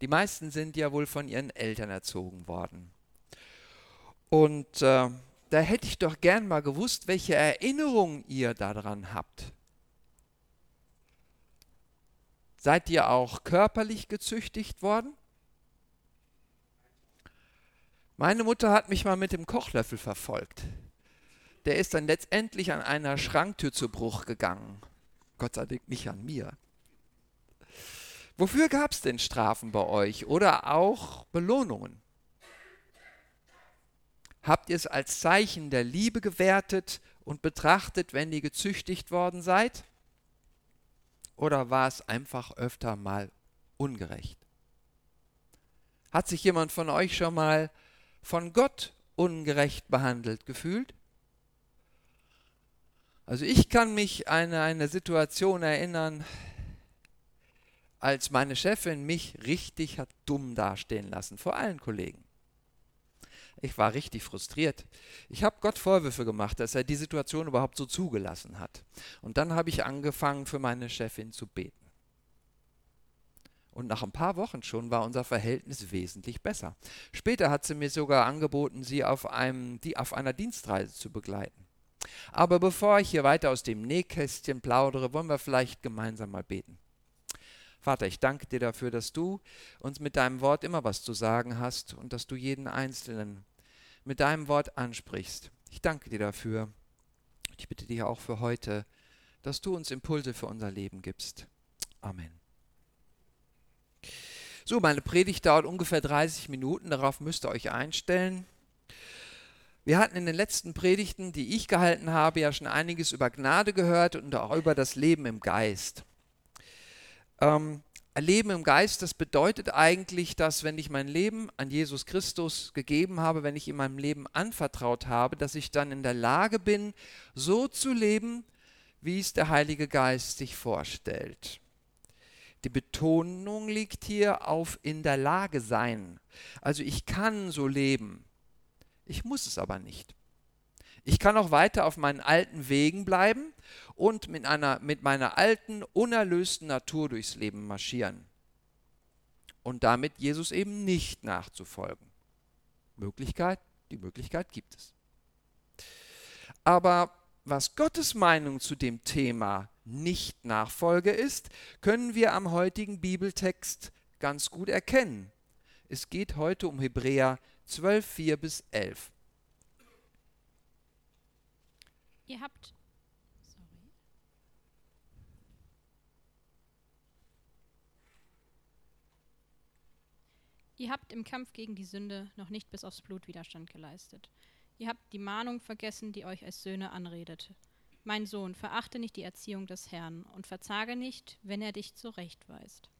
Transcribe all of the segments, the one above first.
Die meisten sind ja wohl von ihren Eltern erzogen worden. Und äh, da hätte ich doch gern mal gewusst, welche Erinnerungen ihr daran habt. Seid ihr auch körperlich gezüchtigt worden? Meine Mutter hat mich mal mit dem Kochlöffel verfolgt. Der ist dann letztendlich an einer Schranktür zu Bruch gegangen. Gott sei Dank nicht an mir. Wofür gab es denn Strafen bei euch oder auch Belohnungen? Habt ihr es als Zeichen der Liebe gewertet und betrachtet, wenn ihr gezüchtigt worden seid? Oder war es einfach öfter mal ungerecht? Hat sich jemand von euch schon mal von Gott ungerecht behandelt gefühlt? Also ich kann mich an eine Situation erinnern, als meine Chefin mich richtig hat dumm dastehen lassen, vor allen Kollegen. Ich war richtig frustriert. Ich habe Gott Vorwürfe gemacht, dass er die Situation überhaupt so zugelassen hat. Und dann habe ich angefangen, für meine Chefin zu beten. Und nach ein paar Wochen schon war unser Verhältnis wesentlich besser. Später hat sie mir sogar angeboten, sie auf, einem, die, auf einer Dienstreise zu begleiten. Aber bevor ich hier weiter aus dem Nähkästchen plaudere, wollen wir vielleicht gemeinsam mal beten. Vater, ich danke dir dafür, dass du uns mit deinem Wort immer was zu sagen hast und dass du jeden Einzelnen mit deinem Wort ansprichst. Ich danke dir dafür. Ich bitte dich auch für heute, dass du uns Impulse für unser Leben gibst. Amen. So, meine Predigt dauert ungefähr 30 Minuten, darauf müsst ihr euch einstellen. Wir hatten in den letzten Predigten, die ich gehalten habe, ja schon einiges über Gnade gehört und auch über das Leben im Geist. Ähm, Leben im Geist, das bedeutet eigentlich, dass wenn ich mein Leben an Jesus Christus gegeben habe, wenn ich ihm mein Leben anvertraut habe, dass ich dann in der Lage bin, so zu leben, wie es der Heilige Geist sich vorstellt. Die Betonung liegt hier auf in der Lage sein. Also ich kann so leben. Ich muss es aber nicht. Ich kann auch weiter auf meinen alten Wegen bleiben und mit, einer, mit meiner alten, unerlösten Natur durchs Leben marschieren. Und damit Jesus eben nicht nachzufolgen. Möglichkeit, die Möglichkeit gibt es. Aber was Gottes Meinung zu dem Thema Nicht-Nachfolge ist, können wir am heutigen Bibeltext ganz gut erkennen. Es geht heute um Hebräer 12, 4 bis 11. Ihr habt Ihr habt im Kampf gegen die Sünde noch nicht bis aufs Blut Widerstand geleistet. Ihr habt die Mahnung vergessen, die euch als Söhne anredet. Mein Sohn, verachte nicht die Erziehung des Herrn und verzage nicht, wenn er dich zurechtweist.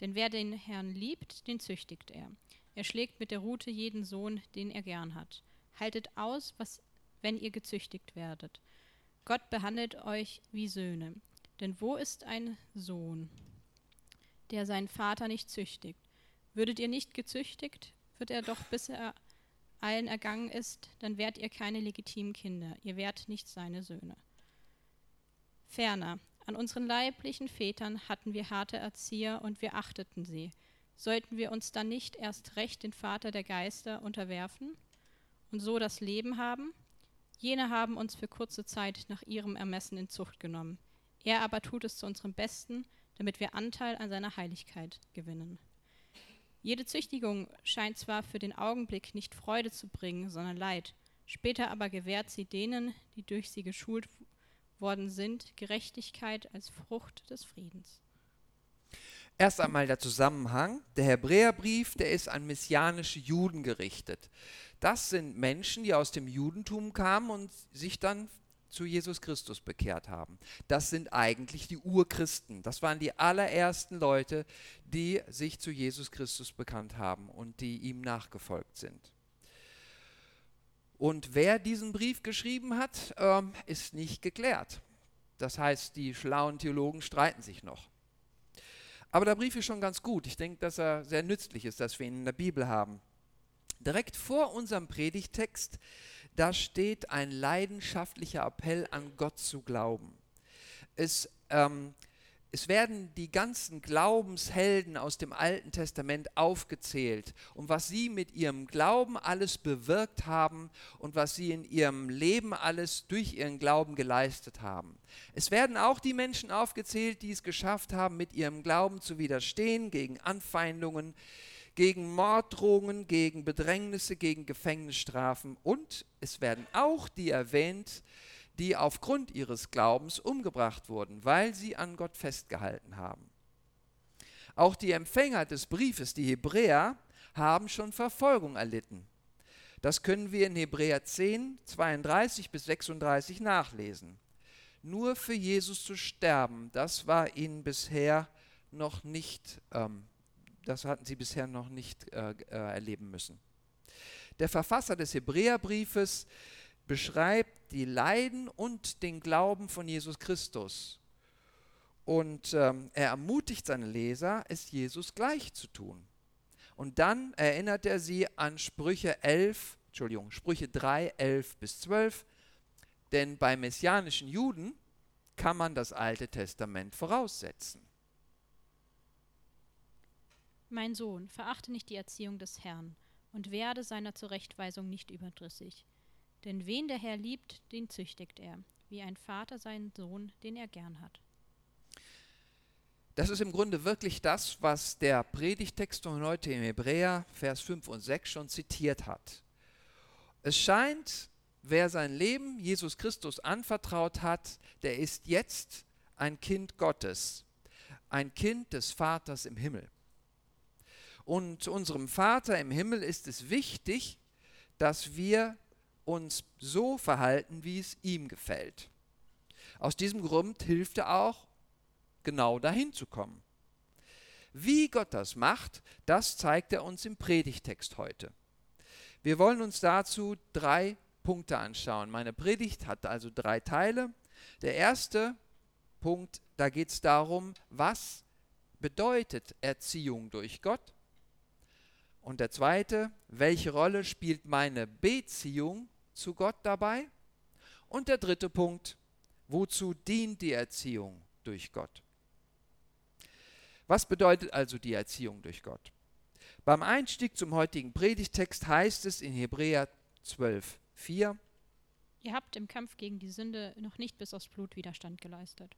Denn wer den Herrn liebt, den züchtigt er. Er schlägt mit der Rute jeden Sohn, den er gern hat. Haltet aus, was, wenn ihr gezüchtigt werdet. Gott behandelt euch wie Söhne. Denn wo ist ein Sohn, der seinen Vater nicht züchtigt? Würdet ihr nicht gezüchtigt, wird er doch, bis er allen ergangen ist, dann wärt ihr keine legitimen Kinder, ihr wärt nicht seine Söhne. Ferner, an unseren leiblichen Vätern hatten wir harte Erzieher und wir achteten sie. Sollten wir uns dann nicht erst recht den Vater der Geister unterwerfen und so das Leben haben? Jene haben uns für kurze Zeit nach ihrem Ermessen in Zucht genommen. Er aber tut es zu unserem Besten, damit wir Anteil an seiner Heiligkeit gewinnen. Jede Züchtigung scheint zwar für den Augenblick nicht Freude zu bringen, sondern Leid, später aber gewährt sie denen, die durch sie geschult worden sind, Gerechtigkeit als Frucht des Friedens. Erst einmal der Zusammenhang. Der Hebräerbrief, der ist an messianische Juden gerichtet. Das sind Menschen, die aus dem Judentum kamen und sich dann zu Jesus Christus bekehrt haben. Das sind eigentlich die Urchristen. Das waren die allerersten Leute, die sich zu Jesus Christus bekannt haben und die ihm nachgefolgt sind. Und wer diesen Brief geschrieben hat, ähm, ist nicht geklärt. Das heißt, die schlauen Theologen streiten sich noch. Aber der Brief ist schon ganz gut. Ich denke, dass er sehr nützlich ist, dass wir ihn in der Bibel haben. Direkt vor unserem Predigtext da steht ein leidenschaftlicher Appell an Gott zu glauben. Es ähm, es werden die ganzen Glaubenshelden aus dem Alten Testament aufgezählt und was sie mit ihrem Glauben alles bewirkt haben und was sie in ihrem Leben alles durch ihren Glauben geleistet haben. Es werden auch die Menschen aufgezählt, die es geschafft haben, mit ihrem Glauben zu widerstehen gegen Anfeindungen, gegen Morddrohungen, gegen Bedrängnisse, gegen Gefängnisstrafen und es werden auch die erwähnt, die aufgrund ihres Glaubens umgebracht wurden, weil sie an Gott festgehalten haben. Auch die Empfänger des Briefes, die Hebräer, haben schon Verfolgung erlitten. Das können wir in Hebräer 10, 32 bis 36 nachlesen. Nur für Jesus zu sterben, das war ihnen bisher noch nicht, ähm, das hatten sie bisher noch nicht äh, äh, erleben müssen. Der Verfasser des Hebräerbriefes beschreibt die Leiden und den Glauben von Jesus Christus. Und ähm, er ermutigt seine Leser, es Jesus gleich zu tun. Und dann erinnert er sie an Sprüche 11, Entschuldigung, Sprüche 3, 11 bis 12. Denn bei messianischen Juden kann man das Alte Testament voraussetzen. Mein Sohn, verachte nicht die Erziehung des Herrn und werde seiner Zurechtweisung nicht überdrüssig. Denn wen der Herr liebt, den züchtigt er, wie ein Vater seinen Sohn, den er gern hat. Das ist im Grunde wirklich das, was der Predigtext von heute im Hebräer, Vers 5 und 6 schon zitiert hat. Es scheint, wer sein Leben Jesus Christus anvertraut hat, der ist jetzt ein Kind Gottes, ein Kind des Vaters im Himmel. Und unserem Vater im Himmel ist es wichtig, dass wir uns so verhalten, wie es ihm gefällt. Aus diesem Grund hilft er auch, genau dahin zu kommen. Wie Gott das macht, das zeigt er uns im Predigtext heute. Wir wollen uns dazu drei Punkte anschauen. Meine Predigt hat also drei Teile. Der erste Punkt, da geht es darum, was bedeutet Erziehung durch Gott? Und der zweite, welche Rolle spielt meine Beziehung zu Gott dabei? Und der dritte Punkt, wozu dient die Erziehung durch Gott? Was bedeutet also die Erziehung durch Gott? Beim Einstieg zum heutigen Predigtext heißt es in Hebräer 12, 4, Ihr habt im Kampf gegen die Sünde noch nicht bis aufs Blut Widerstand geleistet.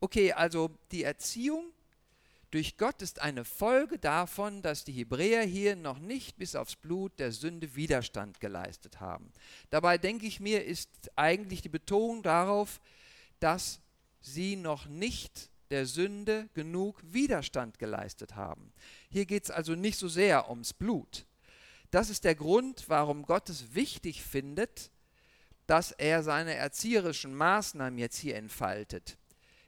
Okay, also die Erziehung durch Gott ist eine Folge davon, dass die Hebräer hier noch nicht bis aufs Blut der Sünde Widerstand geleistet haben. Dabei denke ich mir, ist eigentlich die Betonung darauf, dass sie noch nicht der Sünde genug Widerstand geleistet haben. Hier geht es also nicht so sehr ums Blut. Das ist der Grund, warum Gott es wichtig findet, dass er seine erzieherischen Maßnahmen jetzt hier entfaltet.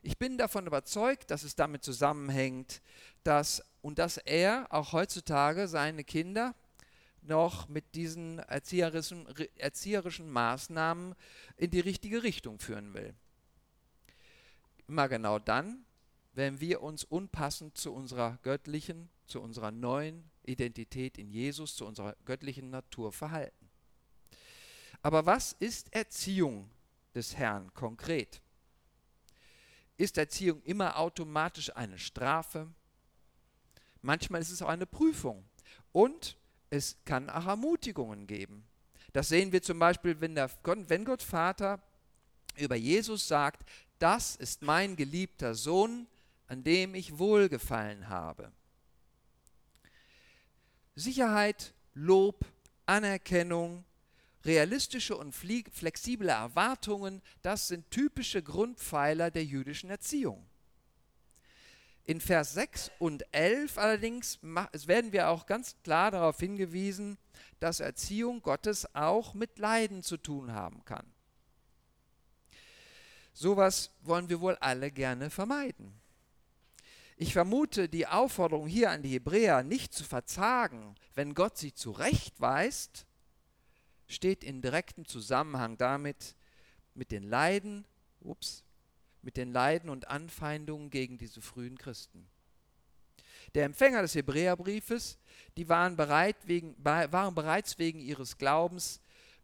Ich bin davon überzeugt, dass es damit zusammenhängt, dass und dass er auch heutzutage seine Kinder noch mit diesen erzieherischen, erzieherischen Maßnahmen in die richtige Richtung führen will. Immer genau dann, wenn wir uns unpassend zu unserer göttlichen, zu unserer neuen Identität in Jesus, zu unserer göttlichen Natur verhalten. Aber was ist Erziehung des Herrn konkret? Ist Erziehung immer automatisch eine Strafe. Manchmal ist es auch eine Prüfung. Und es kann auch Ermutigungen geben. Das sehen wir zum Beispiel, wenn, der, wenn Gott Vater über Jesus sagt, das ist mein geliebter Sohn, an dem ich wohlgefallen habe. Sicherheit, Lob, Anerkennung, Realistische und flexible Erwartungen, das sind typische Grundpfeiler der jüdischen Erziehung. In Vers 6 und 11 allerdings werden wir auch ganz klar darauf hingewiesen, dass Erziehung Gottes auch mit Leiden zu tun haben kann. Sowas wollen wir wohl alle gerne vermeiden. Ich vermute die Aufforderung hier an die Hebräer, nicht zu verzagen, wenn Gott sie zurechtweist, steht in direktem Zusammenhang damit, mit den Leiden, ups, mit den Leiden und Anfeindungen gegen diese frühen Christen. Der Empfänger des Hebräerbriefes, die waren, bereit wegen, waren bereits wegen ihres Glaubens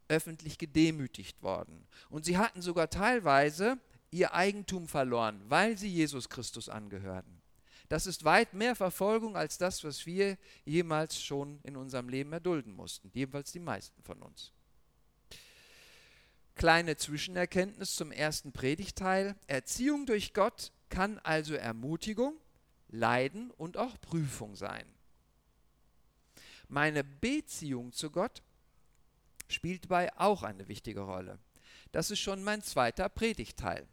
öffentlich gedemütigt worden. Und sie hatten sogar teilweise ihr Eigentum verloren, weil sie Jesus Christus angehörten. Das ist weit mehr Verfolgung als das, was wir jemals schon in unserem Leben erdulden mussten, jedenfalls die meisten von uns. Kleine Zwischenerkenntnis zum ersten Predigteil. Erziehung durch Gott kann also Ermutigung, Leiden und auch Prüfung sein. Meine Beziehung zu Gott spielt dabei auch eine wichtige Rolle. Das ist schon mein zweiter Predigteil.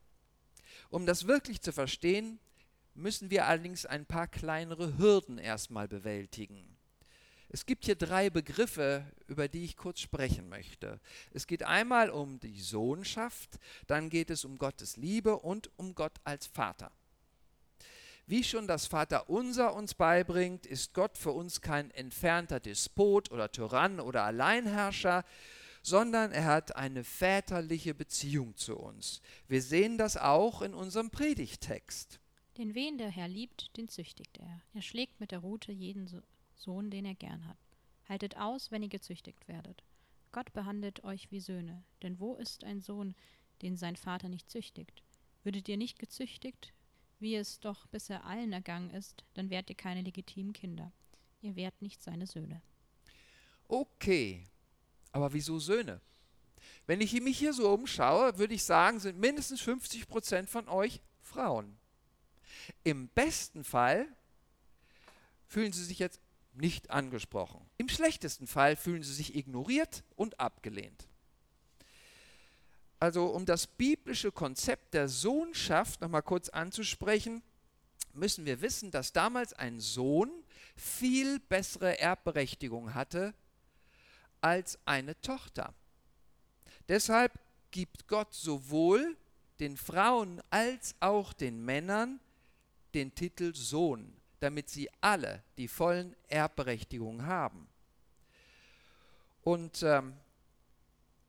Um das wirklich zu verstehen, müssen wir allerdings ein paar kleinere Hürden erstmal bewältigen. Es gibt hier drei Begriffe, über die ich kurz sprechen möchte. Es geht einmal um die Sohnschaft, dann geht es um Gottes Liebe und um Gott als Vater. Wie schon das Vaterunser uns beibringt, ist Gott für uns kein entfernter Despot oder Tyrann oder Alleinherrscher, sondern er hat eine väterliche Beziehung zu uns. Wir sehen das auch in unserem Predigtext. Den wen der Herr liebt, den züchtigt er. Er schlägt mit der Rute jeden Sohn, den er gern hat. Haltet aus, wenn ihr gezüchtigt werdet. Gott behandelt euch wie Söhne, denn wo ist ein Sohn, den sein Vater nicht züchtigt? Würdet ihr nicht gezüchtigt, wie es doch bisher allen ergangen ist, dann wärt ihr keine legitimen Kinder. Ihr wärt nicht seine Söhne. Okay, aber wieso Söhne? Wenn ich mich hier so umschaue, würde ich sagen, sind mindestens 50 Prozent von euch Frauen. Im besten Fall fühlen sie sich jetzt nicht angesprochen. Im schlechtesten Fall fühlen sie sich ignoriert und abgelehnt. Also um das biblische Konzept der Sohnschaft nochmal kurz anzusprechen, müssen wir wissen, dass damals ein Sohn viel bessere Erbberechtigung hatte als eine Tochter. Deshalb gibt Gott sowohl den Frauen als auch den Männern den Titel Sohn, damit sie alle die vollen Erbberechtigungen haben. Und ähm,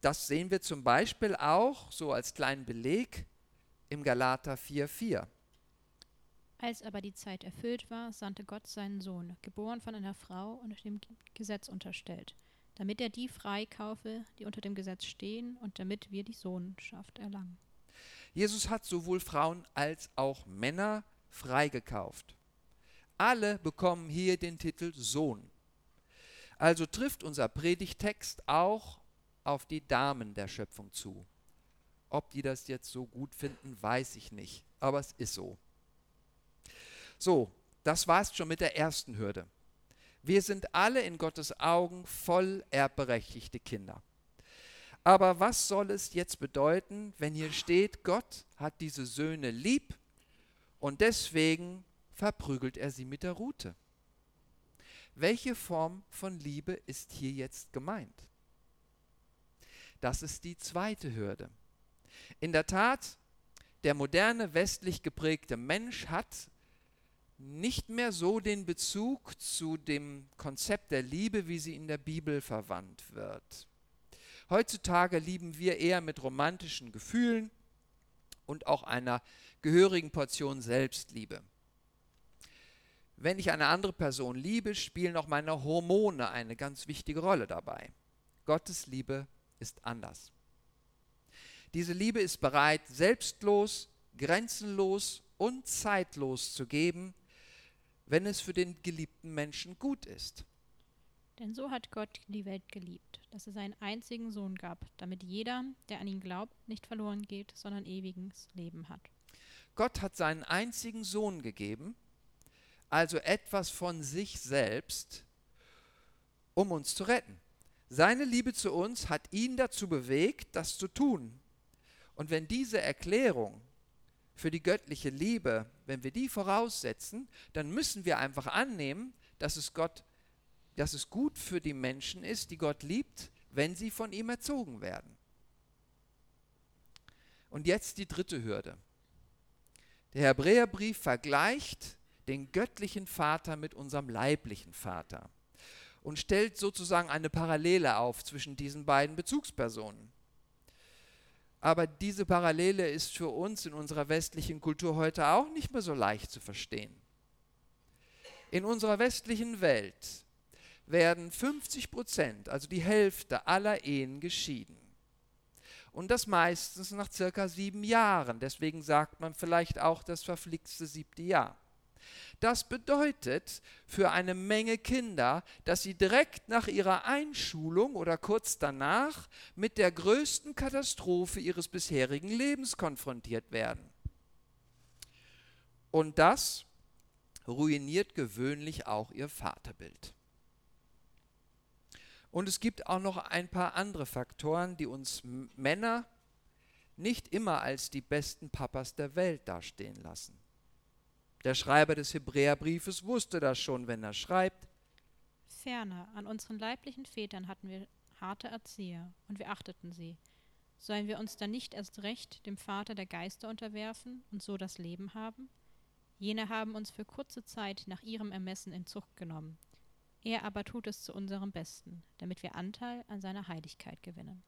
das sehen wir zum Beispiel auch so als kleinen Beleg im Galater 4,4. Als aber die Zeit erfüllt war, sandte Gott seinen Sohn, geboren von einer Frau und dem Gesetz unterstellt, damit er die freikaufe, die unter dem Gesetz stehen, und damit wir die Sohnschaft erlangen. Jesus hat sowohl Frauen als auch Männer freigekauft. Alle bekommen hier den Titel Sohn. Also trifft unser Predigtext auch auf die Damen der Schöpfung zu. Ob die das jetzt so gut finden, weiß ich nicht, aber es ist so. So, das war's schon mit der ersten Hürde. Wir sind alle in Gottes Augen voll erbberechtigte Kinder. Aber was soll es jetzt bedeuten, wenn hier steht, Gott hat diese Söhne lieb und deswegen verprügelt er sie mit der Rute? Welche Form von Liebe ist hier jetzt gemeint? Das ist die zweite Hürde. In der Tat, der moderne westlich geprägte Mensch hat nicht mehr so den Bezug zu dem Konzept der Liebe, wie sie in der Bibel verwandt wird. Heutzutage lieben wir eher mit romantischen Gefühlen und auch einer gehörigen Portion Selbstliebe. Wenn ich eine andere Person liebe, spielen auch meine Hormone eine ganz wichtige Rolle dabei. Gottes Liebe ist anders. Diese Liebe ist bereit, selbstlos, grenzenlos und zeitlos zu geben, wenn es für den geliebten Menschen gut ist. Denn so hat Gott die Welt geliebt, dass er seinen einzigen Sohn gab, damit jeder, der an ihn glaubt, nicht verloren geht, sondern ewiges Leben hat. Gott hat seinen einzigen Sohn gegeben, also etwas von sich selbst, um uns zu retten. Seine Liebe zu uns hat ihn dazu bewegt, das zu tun. Und wenn diese Erklärung für die göttliche Liebe, wenn wir die voraussetzen, dann müssen wir einfach annehmen, dass es Gott, dass es gut für die Menschen ist, die Gott liebt, wenn sie von ihm erzogen werden. Und jetzt die dritte Hürde. Der Hebräerbrief vergleicht den göttlichen Vater mit unserem leiblichen Vater und stellt sozusagen eine Parallele auf zwischen diesen beiden Bezugspersonen. Aber diese Parallele ist für uns in unserer westlichen Kultur heute auch nicht mehr so leicht zu verstehen. In unserer westlichen Welt werden 50 Prozent, also die Hälfte aller Ehen geschieden. und das meistens nach circa sieben Jahren. Deswegen sagt man vielleicht auch das verflixte siebte Jahr. Das bedeutet für eine Menge Kinder, dass sie direkt nach ihrer Einschulung oder kurz danach mit der größten Katastrophe ihres bisherigen Lebens konfrontiert werden. Und das ruiniert gewöhnlich auch ihr Vaterbild. Und es gibt auch noch ein paar andere Faktoren, die uns Männer nicht immer als die besten Papas der Welt dastehen lassen. Der Schreiber des Hebräerbriefes wusste das schon, wenn er schreibt. Ferner, an unseren leiblichen Vätern hatten wir harte Erzieher, und wir achteten sie. Sollen wir uns dann nicht erst recht dem Vater der Geister unterwerfen und so das Leben haben? Jene haben uns für kurze Zeit nach ihrem Ermessen in Zucht genommen. Er aber tut es zu unserem Besten, damit wir Anteil an seiner Heiligkeit gewinnen.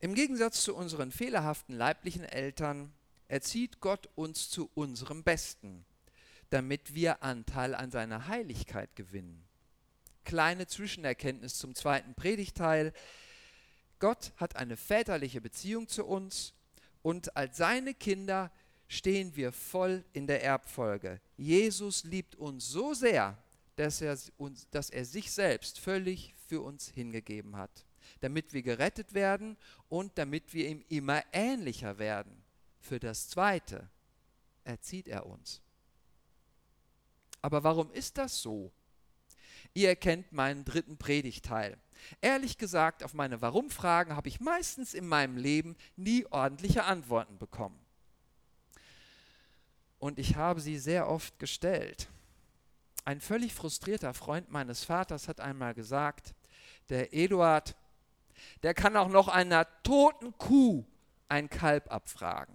Im Gegensatz zu unseren fehlerhaften leiblichen Eltern erzieht Gott uns zu unserem Besten, damit wir Anteil an seiner Heiligkeit gewinnen. Kleine Zwischenerkenntnis zum zweiten Predigteil. Gott hat eine väterliche Beziehung zu uns und als seine Kinder stehen wir voll in der Erbfolge. Jesus liebt uns so sehr, dass er, uns, dass er sich selbst völlig für uns hingegeben hat, damit wir gerettet werden und damit wir ihm immer ähnlicher werden. Für das Zweite erzieht er uns. Aber warum ist das so? Ihr erkennt meinen dritten Predigteil. Ehrlich gesagt, auf meine Warum-Fragen habe ich meistens in meinem Leben nie ordentliche Antworten bekommen. Und ich habe sie sehr oft gestellt. Ein völlig frustrierter Freund meines Vaters hat einmal gesagt, der Eduard, der kann auch noch einer toten Kuh ein Kalb abfragen.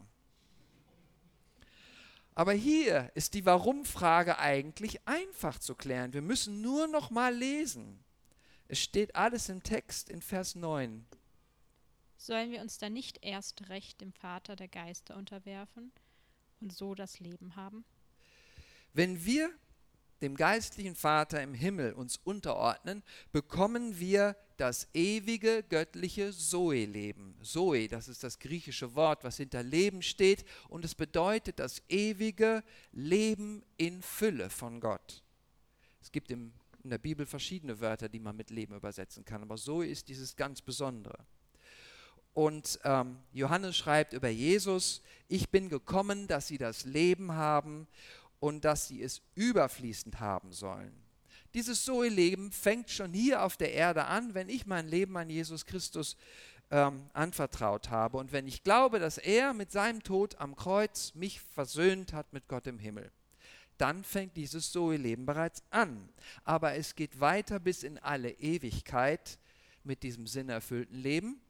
Aber hier ist die Warum-Frage eigentlich einfach zu klären. Wir müssen nur noch mal lesen. Es steht alles im Text in Vers 9. Sollen wir uns dann nicht erst recht dem Vater der Geister unterwerfen und so das Leben haben? Wenn wir dem geistlichen Vater im Himmel uns unterordnen, bekommen wir das ewige göttliche Zoe-Leben. Zoe, das ist das griechische Wort, was hinter Leben steht und es bedeutet das ewige Leben in Fülle von Gott. Es gibt im, in der Bibel verschiedene Wörter, die man mit Leben übersetzen kann, aber Zoe ist dieses ganz Besondere. Und ähm, Johannes schreibt über Jesus, ich bin gekommen, dass sie das Leben haben und dass sie es überfließend haben sollen. Dieses Zoe-Leben fängt schon hier auf der Erde an, wenn ich mein Leben an Jesus Christus ähm, anvertraut habe und wenn ich glaube, dass er mit seinem Tod am Kreuz mich versöhnt hat mit Gott im Himmel. Dann fängt dieses Zoe-Leben bereits an. Aber es geht weiter bis in alle Ewigkeit mit diesem sinnerfüllten Leben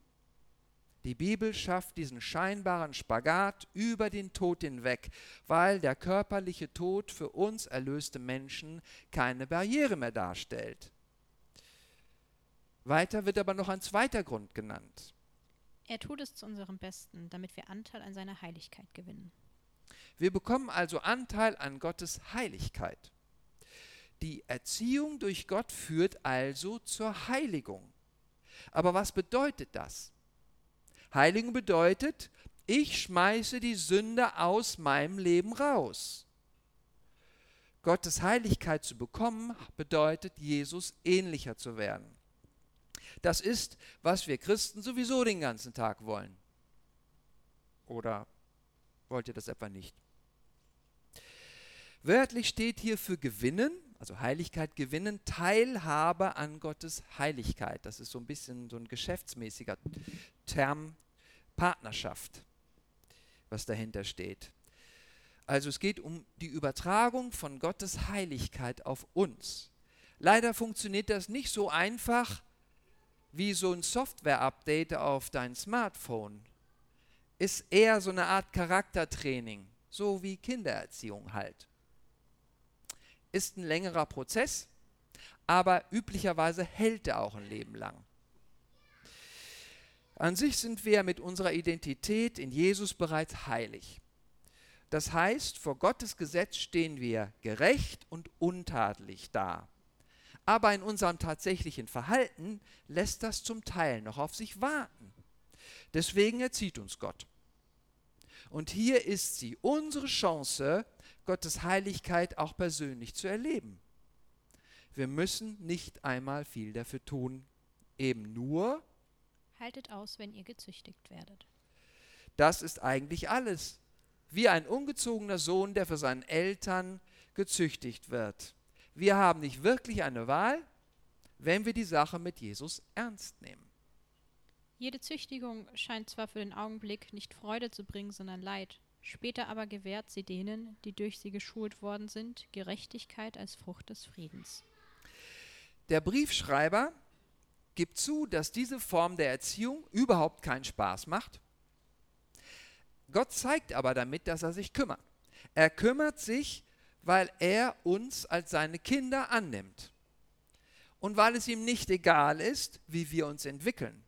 die Bibel schafft diesen scheinbaren Spagat über den Tod hinweg, weil der körperliche Tod für uns erlöste Menschen keine Barriere mehr darstellt. Weiter wird aber noch ein zweiter Grund genannt. Er tut es zu unserem Besten, damit wir Anteil an seiner Heiligkeit gewinnen. Wir bekommen also Anteil an Gottes Heiligkeit. Die Erziehung durch Gott führt also zur Heiligung. Aber was bedeutet das? Heiligen bedeutet, ich schmeiße die Sünde aus meinem Leben raus. Gottes Heiligkeit zu bekommen, bedeutet, Jesus ähnlicher zu werden. Das ist, was wir Christen sowieso den ganzen Tag wollen. Oder wollt ihr das etwa nicht? Wörtlich steht hier für gewinnen, also Heiligkeit gewinnen, Teilhabe an Gottes Heiligkeit. Das ist so ein bisschen so ein geschäftsmäßiger Term Partnerschaft, was dahinter steht. Also es geht um die Übertragung von Gottes Heiligkeit auf uns. Leider funktioniert das nicht so einfach wie so ein Software-Update auf dein Smartphone. Ist eher so eine Art Charaktertraining, so wie Kindererziehung halt. Ist ein längerer Prozess, aber üblicherweise hält er auch ein Leben lang. An sich sind wir mit unserer Identität in Jesus bereits heilig. Das heißt, vor Gottes Gesetz stehen wir gerecht und untadelig da. Aber in unserem tatsächlichen Verhalten lässt das zum Teil noch auf sich warten. Deswegen erzieht uns Gott. Und hier ist sie, unsere Chance, Gottes Heiligkeit auch persönlich zu erleben. Wir müssen nicht einmal viel dafür tun, eben nur. Haltet aus, wenn ihr gezüchtigt werdet. Das ist eigentlich alles. Wie ein ungezogener Sohn, der für seinen Eltern gezüchtigt wird. Wir haben nicht wirklich eine Wahl, wenn wir die Sache mit Jesus ernst nehmen. Jede Züchtigung scheint zwar für den Augenblick nicht Freude zu bringen, sondern Leid. Später aber gewährt sie denen, die durch sie geschult worden sind, Gerechtigkeit als Frucht des Friedens. Der Briefschreiber gibt zu, dass diese Form der Erziehung überhaupt keinen Spaß macht. Gott zeigt aber damit, dass er sich kümmert. Er kümmert sich, weil er uns als seine Kinder annimmt. Und weil es ihm nicht egal ist, wie wir uns entwickeln.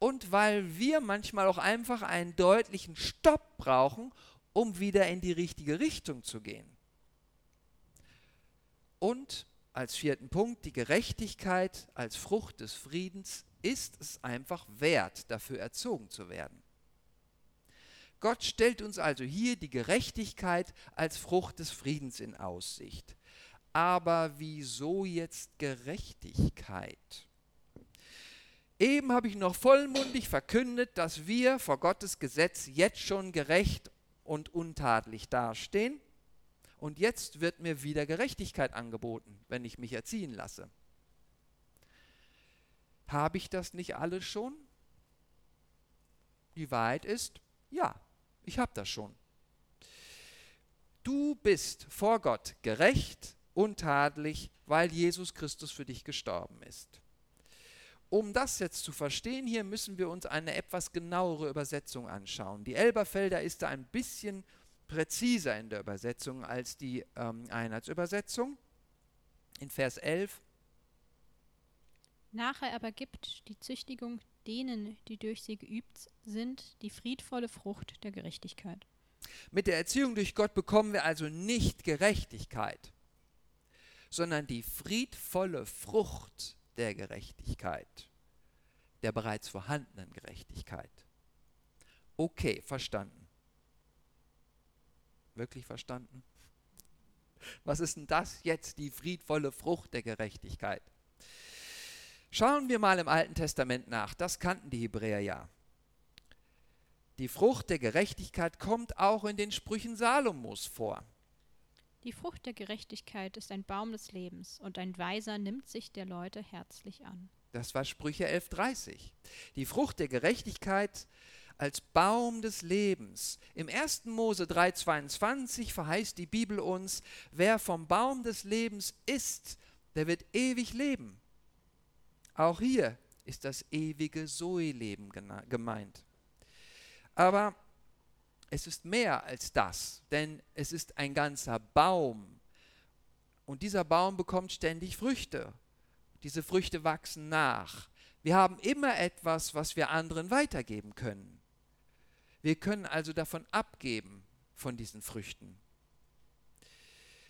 Und weil wir manchmal auch einfach einen deutlichen Stopp brauchen, um wieder in die richtige Richtung zu gehen. Und als vierten Punkt, die Gerechtigkeit als Frucht des Friedens ist es einfach wert, dafür erzogen zu werden. Gott stellt uns also hier die Gerechtigkeit als Frucht des Friedens in Aussicht. Aber wieso jetzt Gerechtigkeit? Eben habe ich noch vollmundig verkündet, dass wir vor Gottes Gesetz jetzt schon gerecht und untadelig dastehen und jetzt wird mir wieder Gerechtigkeit angeboten, wenn ich mich erziehen lasse. Habe ich das nicht alles schon? Die Wahrheit ist, ja, ich habe das schon. Du bist vor Gott gerecht, untadelig, weil Jesus Christus für dich gestorben ist. Um das jetzt zu verstehen, hier müssen wir uns eine etwas genauere Übersetzung anschauen. Die Elberfelder ist da ein bisschen präziser in der Übersetzung als die ähm, Einheitsübersetzung. In Vers 11. Nachher aber gibt die Züchtigung denen, die durch sie geübt sind, die friedvolle Frucht der Gerechtigkeit. Mit der Erziehung durch Gott bekommen wir also nicht Gerechtigkeit, sondern die friedvolle Frucht der Gerechtigkeit, der bereits vorhandenen Gerechtigkeit. Okay, verstanden wirklich verstanden? Was ist denn das jetzt, die friedvolle Frucht der Gerechtigkeit? Schauen wir mal im Alten Testament nach, das kannten die Hebräer ja. Die Frucht der Gerechtigkeit kommt auch in den Sprüchen Salomos vor. Die Frucht der Gerechtigkeit ist ein Baum des Lebens, und ein Weiser nimmt sich der Leute herzlich an. Das war Sprüche 11.30. Die Frucht der Gerechtigkeit als Baum des Lebens. Im 1. Mose 3,22 verheißt die Bibel uns, wer vom Baum des Lebens isst, der wird ewig leben. Auch hier ist das ewige Zoe-Leben gemeint. Aber es ist mehr als das, denn es ist ein ganzer Baum. Und dieser Baum bekommt ständig Früchte. Diese Früchte wachsen nach. Wir haben immer etwas, was wir anderen weitergeben können. Wir können also davon abgeben, von diesen Früchten.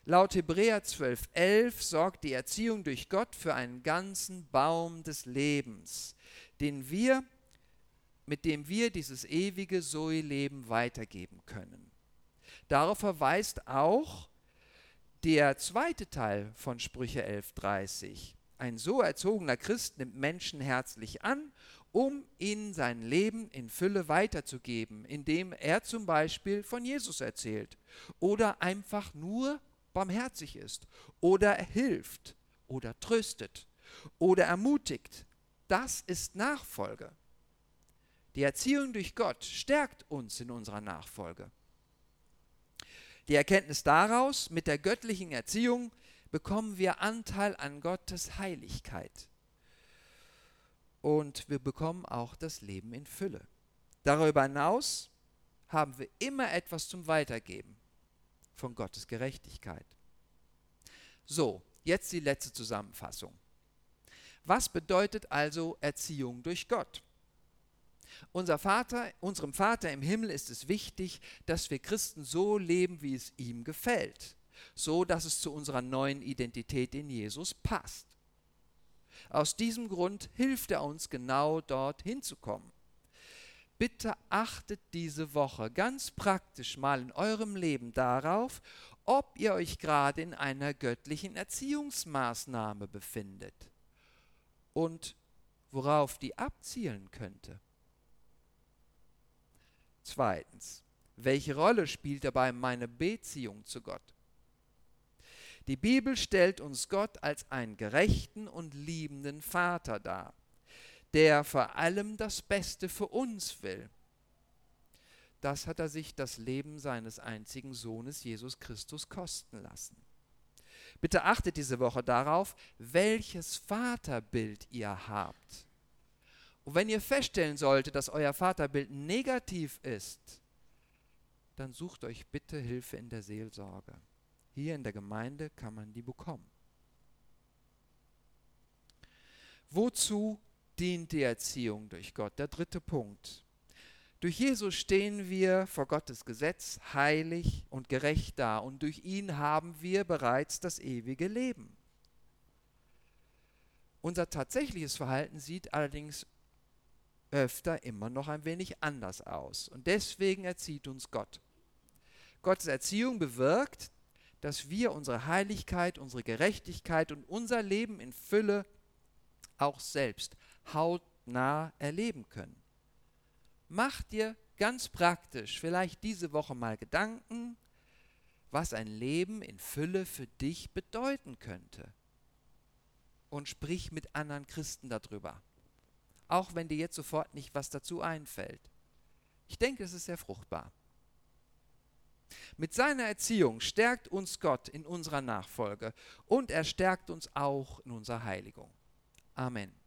Laut Hebräer 12,11 sorgt die Erziehung durch Gott für einen ganzen Baum des Lebens, den wir, mit dem wir dieses ewige Zoe-Leben weitergeben können. Darauf verweist auch der zweite Teil von Sprüche 11,30. Ein so erzogener Christ nimmt Menschen herzlich an um ihnen sein Leben in Fülle weiterzugeben, indem er zum Beispiel von Jesus erzählt oder einfach nur barmherzig ist oder hilft oder tröstet oder ermutigt. Das ist Nachfolge. Die Erziehung durch Gott stärkt uns in unserer Nachfolge. Die Erkenntnis daraus, mit der göttlichen Erziehung bekommen wir Anteil an Gottes Heiligkeit und wir bekommen auch das Leben in Fülle. Darüber hinaus haben wir immer etwas zum Weitergeben von Gottes Gerechtigkeit. So, jetzt die letzte Zusammenfassung. Was bedeutet also Erziehung durch Gott? Unser Vater, unserem Vater im Himmel ist es wichtig, dass wir Christen so leben, wie es ihm gefällt, so dass es zu unserer neuen Identität in Jesus passt. Aus diesem Grund hilft er uns genau dort hinzukommen. bitte achtet diese Woche ganz praktisch mal in eurem Leben darauf, ob ihr euch gerade in einer göttlichen Erziehungsmaßnahme befindet und worauf die abzielen könnte. Zweitens, welche Rolle spielt dabei meine Beziehung zu Gott? Die Bibel stellt uns Gott als einen gerechten und liebenden Vater dar der vor allem das Beste für uns will. Das hat er sich das Leben seines einzigen Sohnes Jesus Christus kosten lassen. Bitte achtet diese Woche darauf, welches Vaterbild ihr habt. Und wenn ihr feststellen solltet, dass euer Vaterbild negativ ist, dann sucht euch bitte Hilfe in der Seelsorge. Hier in der Gemeinde kann man die bekommen. Wozu dient die Erziehung durch Gott. Der dritte Punkt. Durch Jesus stehen wir vor Gottes Gesetz heilig und gerecht da und durch ihn haben wir bereits das ewige Leben. Unser tatsächliches Verhalten sieht allerdings öfter immer noch ein wenig anders aus und deswegen erzieht uns Gott. Gottes Erziehung bewirkt, dass wir unsere Heiligkeit, unsere Gerechtigkeit und unser Leben in Fülle auch selbst hautnah erleben können. Mach dir ganz praktisch vielleicht diese Woche mal Gedanken, was ein Leben in Fülle für dich bedeuten könnte. Und sprich mit anderen Christen darüber. Auch wenn dir jetzt sofort nicht was dazu einfällt. Ich denke, es ist sehr fruchtbar. Mit seiner Erziehung stärkt uns Gott in unserer Nachfolge und er stärkt uns auch in unserer Heiligung. Amen.